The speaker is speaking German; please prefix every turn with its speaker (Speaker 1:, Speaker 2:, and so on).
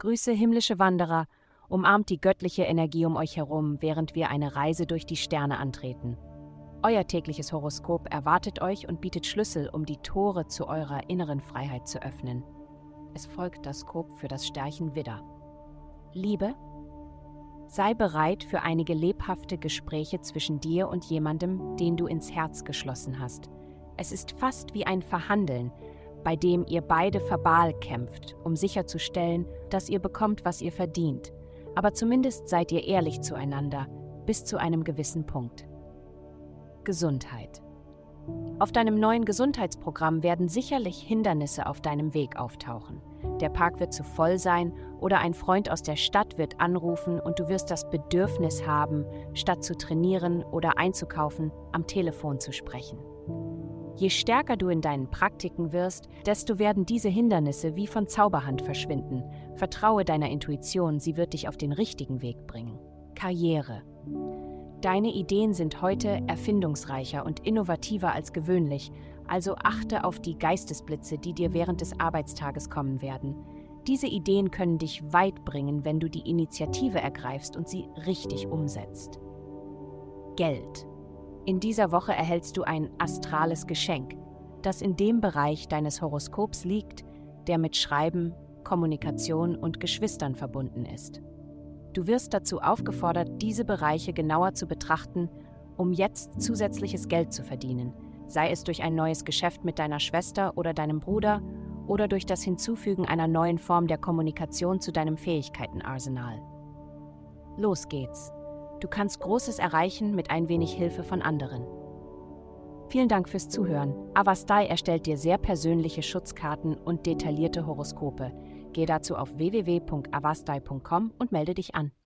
Speaker 1: Grüße himmlische Wanderer, umarmt die göttliche Energie um euch herum, während wir eine Reise durch die Sterne antreten. Euer tägliches Horoskop erwartet euch und bietet Schlüssel, um die Tore zu eurer inneren Freiheit zu öffnen. Es folgt das Skop für das Sternchen Widder. Liebe, sei bereit für einige lebhafte Gespräche zwischen dir und jemandem, den du ins Herz geschlossen hast. Es ist fast wie ein Verhandeln, bei dem ihr beide verbal kämpft, um sicherzustellen, dass ihr bekommt, was ihr verdient. Aber zumindest seid ihr ehrlich zueinander, bis zu einem gewissen Punkt. Gesundheit. Auf deinem neuen Gesundheitsprogramm werden sicherlich Hindernisse auf deinem Weg auftauchen. Der Park wird zu voll sein oder ein Freund aus der Stadt wird anrufen und du wirst das Bedürfnis haben, statt zu trainieren oder einzukaufen, am Telefon zu sprechen. Je stärker du in deinen Praktiken wirst, desto werden diese Hindernisse wie von Zauberhand verschwinden. Vertraue deiner Intuition, sie wird dich auf den richtigen Weg bringen. Karriere. Deine Ideen sind heute erfindungsreicher und innovativer als gewöhnlich, also achte auf die Geistesblitze, die dir während des Arbeitstages kommen werden. Diese Ideen können dich weit bringen, wenn du die Initiative ergreifst und sie richtig umsetzt. Geld. In dieser Woche erhältst du ein astrales Geschenk, das in dem Bereich deines Horoskops liegt, der mit Schreiben, Kommunikation und Geschwistern verbunden ist. Du wirst dazu aufgefordert, diese Bereiche genauer zu betrachten, um jetzt zusätzliches Geld zu verdienen, sei es durch ein neues Geschäft mit deiner Schwester oder deinem Bruder oder durch das Hinzufügen einer neuen Form der Kommunikation zu deinem Fähigkeitenarsenal. Los geht's! Du kannst Großes erreichen mit ein wenig Hilfe von anderen. Vielen Dank fürs Zuhören. Avastai erstellt dir sehr persönliche Schutzkarten und detaillierte Horoskope. Geh dazu auf www.avastai.com und melde dich an.